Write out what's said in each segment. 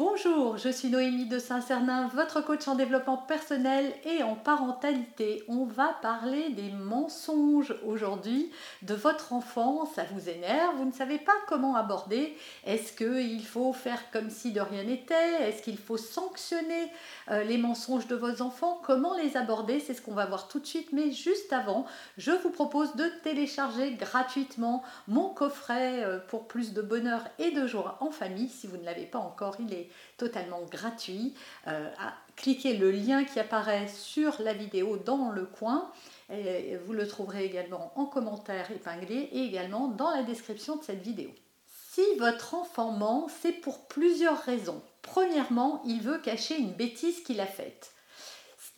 Bonjour, je suis Noémie de Saint-Cernin, votre coach en développement personnel et en parentalité. On va parler des mensonges aujourd'hui de votre enfant. Ça vous énerve, vous ne savez pas comment aborder. Est-ce qu'il faut faire comme si de rien n'était? Est-ce qu'il faut sanctionner euh, les mensonges de vos enfants? Comment les aborder? C'est ce qu'on va voir tout de suite. Mais juste avant, je vous propose de télécharger gratuitement mon coffret euh, pour plus de bonheur et de joie en famille. Si vous ne l'avez pas encore, il est totalement gratuit. Euh, cliquez le lien qui apparaît sur la vidéo dans le coin. Vous le trouverez également en commentaire épinglé et également dans la description de cette vidéo. Si votre enfant ment, c'est pour plusieurs raisons. Premièrement, il veut cacher une bêtise qu'il a faite.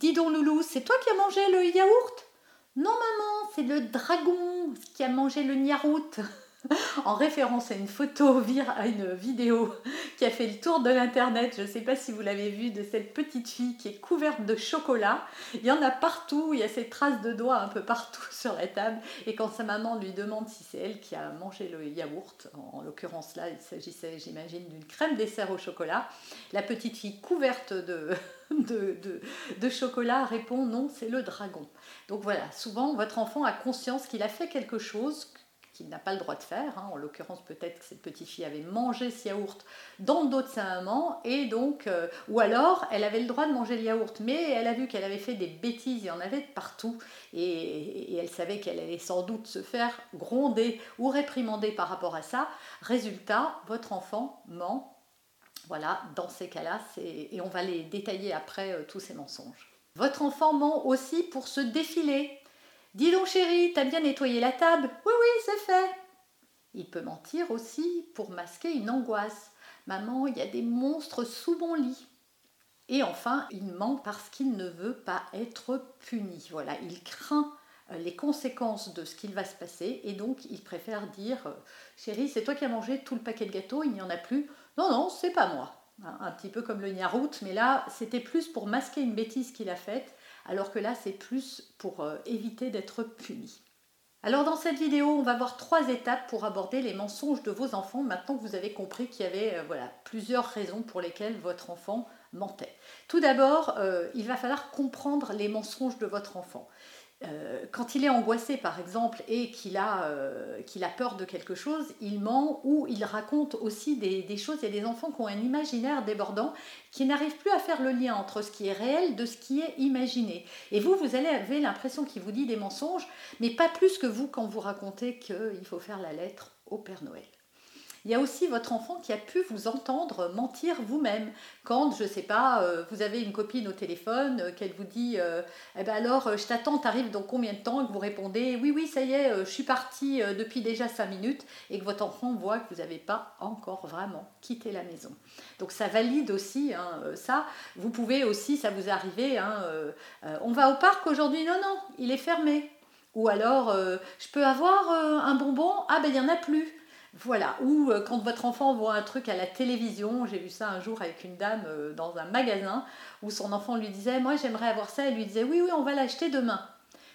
Dis donc Loulou, c'est toi qui as mangé le yaourt? Non maman, c'est le dragon qui a mangé le niaourt. en référence à une photo, à une vidéo qui a fait le tour de l'internet. Je ne sais pas si vous l'avez vu de cette petite fille qui est couverte de chocolat. Il y en a partout, il y a ces traces de doigts un peu partout sur la table. Et quand sa maman lui demande si c'est elle qui a mangé le yaourt, en, l'occurrence là, il s'agissait, j'imagine, d'une crème dessert au chocolat, la petite fille couverte de, de, de, chocolat répond non, c'est le dragon. Donc voilà, souvent votre enfant a conscience qu'il a fait quelque chose qu'il n'a pas le droit de faire. Hein. En l'occurrence, peut-être que cette petite fille avait mangé ce yaourt dans le dos de sa maman, et donc, euh, ou alors elle avait le droit de manger le yaourt, mais elle a vu qu'elle avait fait des bêtises, il y en avait partout, et, elle savait qu'elle allait sans doute se faire gronder ou réprimander par rapport à ça. Résultat, votre enfant ment. Voilà, dans ces cas-là, et on va les détailler après euh, tous ces mensonges. Votre enfant ment aussi pour se défiler, Dis donc chérie, t'as bien nettoyé la table Oui, oui, c'est fait. Il peut mentir aussi pour masquer une angoisse. Maman, il y a des monstres sous mon lit. Et enfin, il ment parce qu'il ne veut pas être puni. Voilà, il craint euh, les conséquences de ce qu'il va se passer et donc il préfère dire euh, Chérie, c'est toi qui as mangé tout le paquet de gâteaux, il n'y en a plus. Non, non, c'est pas moi. Un petit peu comme le niarout, mais là, c'était plus pour masquer une bêtise qu'il a faite alors que là c'est plus pour euh, éviter d'être puni. Alors dans cette vidéo, on va voir trois étapes pour aborder les mensonges de vos enfants maintenant que vous avez compris qu'il y avait euh, voilà, plusieurs raisons pour lesquelles votre enfant mentait. Tout d'abord, euh, il va falloir comprendre les mensonges de votre enfant. Euh, quand il est angoissé, par exemple, et qu'il a, euh, qu'il a peur de quelque chose, il ment ou il raconte aussi des, des, choses. Il y a des enfants qui ont un imaginaire débordant, qui n'arrivent plus à faire le lien entre ce qui est réel de ce qui est imaginé. Et vous, vous avoir l'impression qu'il vous dit des mensonges, mais pas plus que vous quand vous racontez qu'il faut faire la lettre au Père Noël. Il y a aussi votre enfant qui a pu vous entendre mentir vous-même. Quand, je ne sais pas, euh, vous avez une copine au téléphone, euh, qu'elle vous dit euh, Eh ben alors, je t'attends, t'arrives dans combien de temps? Et que vous répondez Oui, oui, ça y est, je suis partie depuis déjà 5 minutes. Et que votre enfant voit que vous n'avez pas encore vraiment quitté la maison. Donc ça valide aussi hein, ça. Vous pouvez aussi, ça vous arrive, hein, on va au parc aujourd'hui? Non, non, il est fermé. Ou alors, je peux avoir un bonbon? Ah ben il n'y en a plus. Voilà, ou euh, quand votre enfant voit un truc à la télévision, j'ai vu ça un jour avec une dame euh, dans un magasin, où son enfant lui disait Moi j'aimerais avoir ça, elle lui disait Oui, oui, on va l'acheter demain.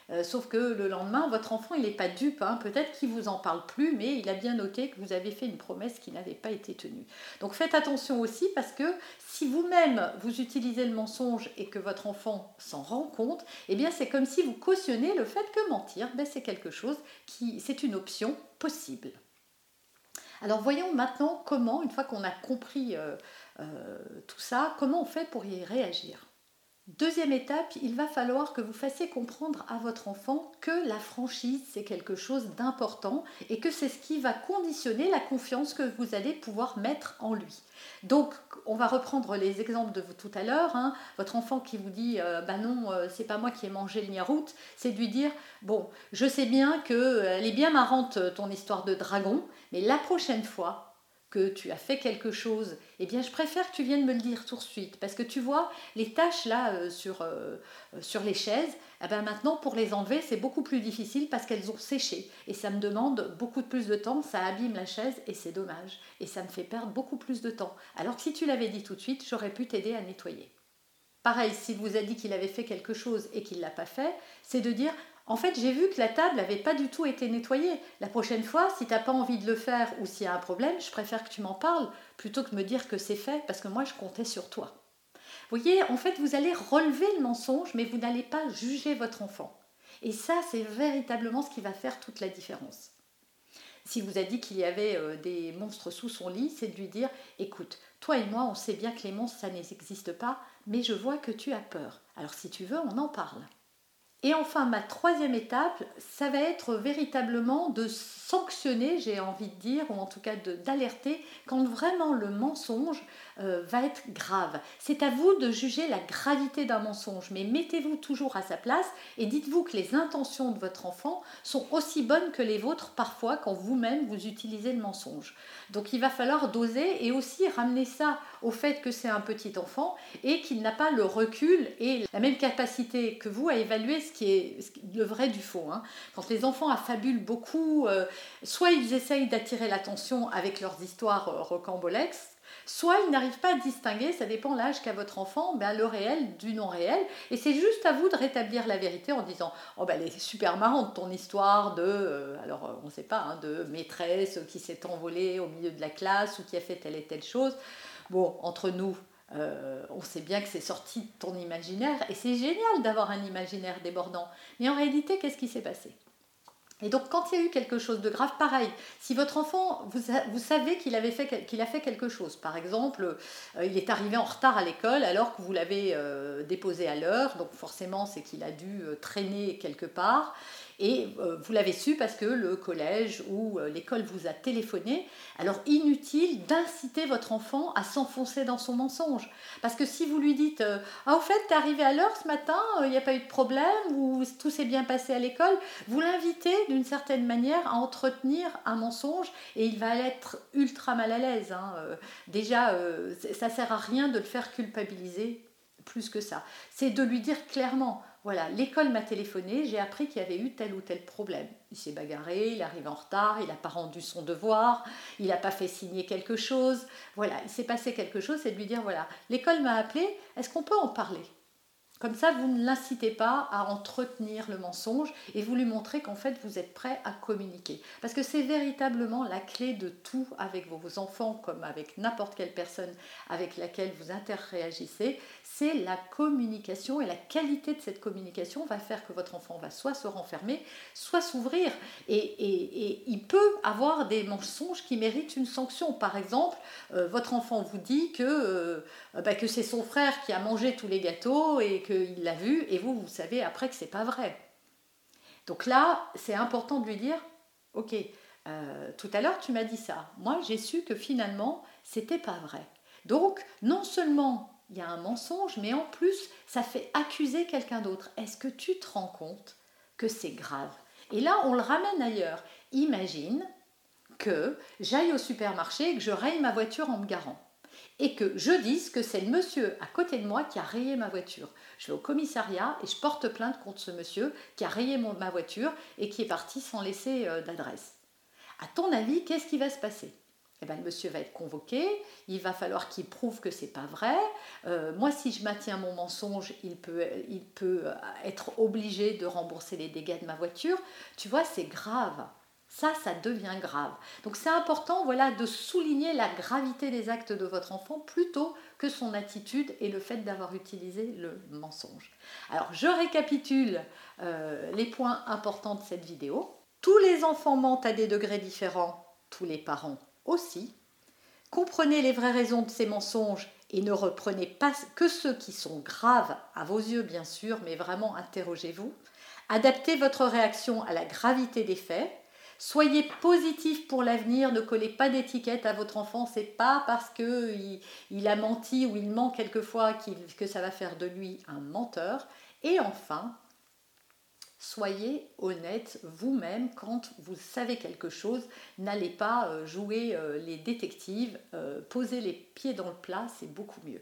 Euh, sauf que le lendemain, votre enfant, il n'est pas dupe. Hein. Peut-être qu'il vous en parle plus, mais il a bien noté que vous avez fait une promesse qui n'avait pas été tenue. Donc faites attention aussi parce que si vous-même vous utilisez le mensonge et que votre enfant s'en rend compte, eh bien c'est comme si vous cautionnez le fait que mentir, ben, c'est quelque chose qui, c'est une option possible. Alors voyons maintenant comment, une fois qu'on a compris euh, euh, tout ça, comment on fait pour y réagir. Deuxième étape, il va falloir que vous fassiez comprendre à votre enfant que la franchise, c'est quelque chose d'important et que c'est ce qui va conditionner la confiance que vous allez pouvoir mettre en lui. Donc, on va reprendre les exemples de tout à l'heure. Hein. Votre enfant qui vous dit euh, Bah non, euh, c'est pas moi qui ai mangé le niaout, c'est de lui dire Bon, je sais bien qu'elle euh, est bien marrante ton histoire de dragon, mais la prochaine fois, tu as fait quelque chose, eh bien je préfère que tu viennes me le dire tout de suite. Parce que tu vois, les tâches là euh, sur, euh, euh, sur les chaises, eh ben, maintenant pour les enlever, c'est beaucoup plus difficile parce qu'elles ont séché. Et ça me demande beaucoup plus de temps, ça abîme la chaise et c'est dommage. Et ça me fait perdre beaucoup plus de temps. Alors que si tu l'avais dit tout de suite, j'aurais pu t'aider à nettoyer. Pareil, s'il vous a dit qu'il avait fait quelque chose et qu'il ne l'a pas fait, c'est de dire en fait, j'ai vu que la table n'avait pas du tout été nettoyée. La prochaine fois, si tu n'as pas envie de le faire ou s'il y a un problème, je préfère que tu m'en parles plutôt que de me dire que c'est fait parce que moi, je comptais sur toi. Vous voyez, en fait, vous allez relever le mensonge, mais vous n'allez pas juger votre enfant. Et ça, c'est véritablement ce qui va faire toute la différence. Si vous a dit qu'il y avait euh, des monstres sous son lit, c'est de lui dire, écoute, toi et moi, on sait bien que les monstres, ça n'existe pas, mais je vois que tu as peur. Alors si tu veux, on en parle. Et enfin, ma troisième étape, ça va être véritablement de sanctionner, j'ai envie de dire, ou en tout cas d'alerter, quand vraiment le mensonge euh, va être grave. C'est à vous de juger la gravité d'un mensonge, mais mettez-vous toujours à sa place et dites-vous que les intentions de votre enfant sont aussi bonnes que les vôtres parfois quand vous-même vous utilisez le mensonge. Donc il va falloir doser et aussi ramener ça au fait que c'est un petit enfant et qu'il n'a pas le recul et la même capacité que vous à évaluer ce qui est le vrai du faux. Hein. Quand les enfants affabulent beaucoup, euh, soit ils essayent d'attirer l'attention avec leurs histoires euh, rocambolesques, Soit il n'arrive pas à distinguer, ça dépend l'âge qu'a votre enfant, ben, le réel du non réel. Et c'est juste à vous de rétablir la vérité en disant Oh, ben, elle est super marrante ton histoire de, euh, alors euh, on ne sait pas, hein, de maîtresse qui s'est envolée au milieu de la classe ou qui a fait telle et telle chose. Bon, entre nous, euh, on sait bien que c'est sorti de ton imaginaire et c'est génial d'avoir un imaginaire débordant. Mais en réalité, qu'est-ce qui s'est passé? Et donc, quand il y a eu quelque chose de grave, pareil, si votre enfant, vous, savez qu'il a fait quelque chose, par exemple, euh, il est arrivé en retard à l'école alors que vous l'avez euh, déposé à l'heure, donc forcément, c'est qu'il a dû traîner quelque part, et euh, vous l'avez su parce que le collège ou euh, l'école vous a téléphoné. Alors inutile d'inciter votre enfant à s'enfoncer dans son mensonge. Parce que si vous lui dites euh, Ah, au fait, t'es arrivé à l'heure ce matin, il n'y a pas eu de problème, ou tout s'est bien passé à l'école, vous l'invitez d'une certaine manière à entretenir un mensonge et il va être ultra mal à l'aise. Hein. Déjà, ça sert à rien de le faire culpabiliser plus que ça. C'est de lui dire clairement voilà, l'école m'a téléphoné, j'ai appris qu'il y avait eu tel ou tel problème. Il s'est bagarré, il arrive en retard, il n'a pas rendu son devoir, il n'a pas fait signer quelque chose. Voilà, il s'est passé quelque chose, c'est de lui dire voilà, l'école m'a appelé, est-ce qu'on peut en parler? Comme ça, vous ne l'incitez pas à entretenir le mensonge et vous lui montrez qu'en fait, vous êtes prêt à communiquer. Parce que c'est véritablement la clé de tout avec vos enfants, comme avec n'importe quelle personne avec laquelle vous interréagissez, c'est la communication et la qualité de cette communication va faire que votre enfant va soit se renfermer, soit s'ouvrir. Et, il peut avoir des mensonges qui méritent une sanction. Par exemple, euh, votre enfant vous dit que, euh, bah, que c'est son frère qui a mangé tous les gâteaux et qu'il l'a vu, et vous, vous savez après que c'est pas vrai. Donc là, c'est important de lui dire, ok, euh, tout à l'heure tu m'as dit ça. Moi, j'ai su que finalement, c'était pas vrai. Donc, non seulement il y a un mensonge, mais en plus, ça fait accuser quelqu'un d'autre. Est-ce que tu te rends compte que c'est grave? Et là, on le ramène ailleurs. Imagine que j'aille au supermarché et que je raye ma voiture en me garant et que je dise que c'est le monsieur à côté de moi qui a rayé ma voiture. Je vais au commissariat et je porte plainte contre ce monsieur qui a rayé ma voiture et qui est parti sans laisser euh, d'adresse. À ton avis, qu'est-ce qui va se passer? Eh ben, le monsieur va être convoqué, il va falloir qu'il prouve que c'est pas vrai. Euh, moi, si je maintiens mon mensonge, il peut, il peut euh, être obligé de rembourser les dégâts de ma voiture. Tu vois, c'est grave. Ça, ça devient grave. Donc c'est important voilà, de souligner la gravité des actes de votre enfant plutôt que son attitude et le fait d'avoir utilisé le mensonge. Alors je récapitule euh, les points importants de cette vidéo. Tous les enfants mentent à des degrés différents, tous les parents aussi. Comprenez les vraies raisons de ces mensonges et ne reprenez pas que ceux qui sont graves à vos yeux, bien sûr, mais vraiment interrogez-vous. Adaptez votre réaction à la gravité des faits. Soyez positif pour l'avenir, ne collez pas d'étiquette à votre enfant, c'est pas parce qu'il il a menti ou il ment quelquefois que ça va faire de lui un menteur. Et enfin, soyez honnête vous-même quand vous savez quelque chose. N'allez pas euh, jouer euh, les détectives, euh, posez les pieds dans le plat, c'est beaucoup mieux.